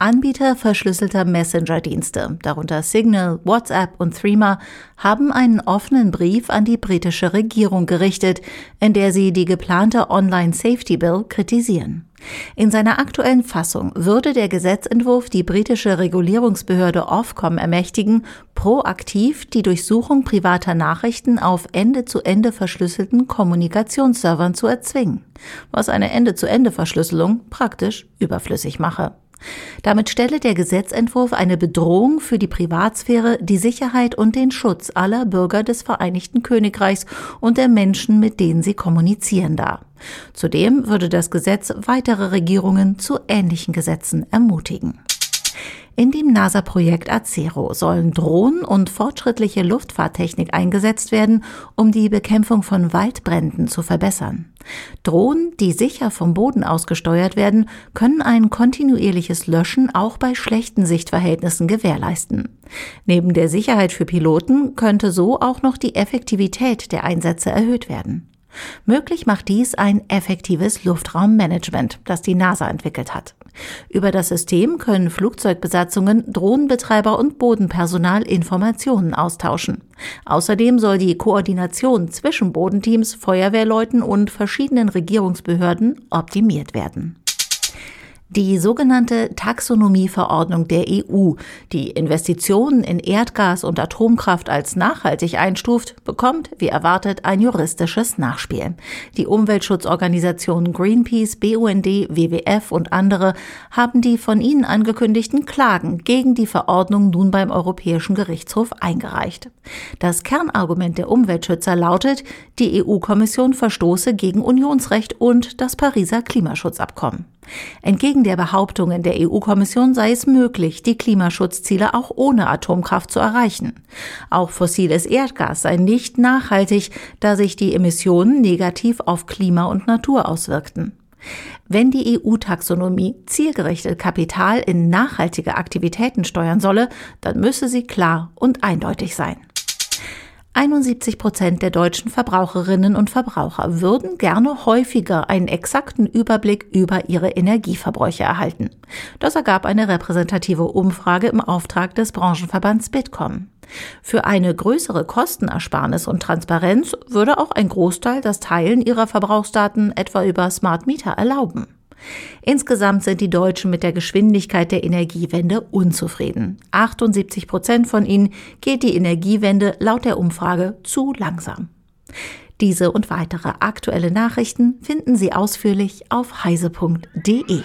Anbieter verschlüsselter Messenger-Dienste, darunter Signal, WhatsApp und Threema, haben einen offenen Brief an die britische Regierung gerichtet, in der sie die geplante Online Safety Bill kritisieren. In seiner aktuellen Fassung würde der Gesetzentwurf die britische Regulierungsbehörde Ofcom ermächtigen, proaktiv die Durchsuchung privater Nachrichten auf Ende-zu-Ende verschlüsselten Kommunikationsservern zu erzwingen, was eine Ende-zu-Ende-Verschlüsselung praktisch überflüssig mache. Damit stelle der Gesetzentwurf eine Bedrohung für die Privatsphäre, die Sicherheit und den Schutz aller Bürger des Vereinigten Königreichs und der Menschen, mit denen sie kommunizieren dar. Zudem würde das Gesetz weitere Regierungen zu ähnlichen Gesetzen ermutigen. In dem NASA-Projekt Acero sollen Drohnen und fortschrittliche Luftfahrttechnik eingesetzt werden, um die Bekämpfung von Waldbränden zu verbessern. Drohnen, die sicher vom Boden aus gesteuert werden, können ein kontinuierliches Löschen auch bei schlechten Sichtverhältnissen gewährleisten. Neben der Sicherheit für Piloten könnte so auch noch die Effektivität der Einsätze erhöht werden. Möglich macht dies ein effektives Luftraummanagement, das die NASA entwickelt hat. Über das System können Flugzeugbesatzungen, Drohnenbetreiber und Bodenpersonal Informationen austauschen. Außerdem soll die Koordination zwischen Bodenteams, Feuerwehrleuten und verschiedenen Regierungsbehörden optimiert werden. Die sogenannte Taxonomieverordnung der EU, die Investitionen in Erdgas und Atomkraft als nachhaltig einstuft, bekommt, wie erwartet, ein juristisches Nachspiel. Die Umweltschutzorganisationen Greenpeace, BUND, WWF und andere haben die von ihnen angekündigten Klagen gegen die Verordnung nun beim Europäischen Gerichtshof eingereicht. Das Kernargument der Umweltschützer lautet, die EU-Kommission verstoße gegen Unionsrecht und das Pariser Klimaschutzabkommen. Entgegen der Behauptungen der EU-Kommission sei es möglich, die Klimaschutzziele auch ohne Atomkraft zu erreichen. Auch fossiles Erdgas sei nicht nachhaltig, da sich die Emissionen negativ auf Klima und Natur auswirkten. Wenn die EU-Taxonomie zielgerichtet Kapital in nachhaltige Aktivitäten steuern solle, dann müsse sie klar und eindeutig sein. 71 Prozent der deutschen Verbraucherinnen und Verbraucher würden gerne häufiger einen exakten Überblick über ihre Energieverbräuche erhalten. Das ergab eine repräsentative Umfrage im Auftrag des Branchenverbands Bitkom. Für eine größere Kostenersparnis und Transparenz würde auch ein Großteil das Teilen ihrer Verbrauchsdaten etwa über Smart Meter erlauben. Insgesamt sind die Deutschen mit der Geschwindigkeit der Energiewende unzufrieden. 78 Prozent von ihnen geht die Energiewende laut der Umfrage zu langsam. Diese und weitere aktuelle Nachrichten finden Sie ausführlich auf heise.de.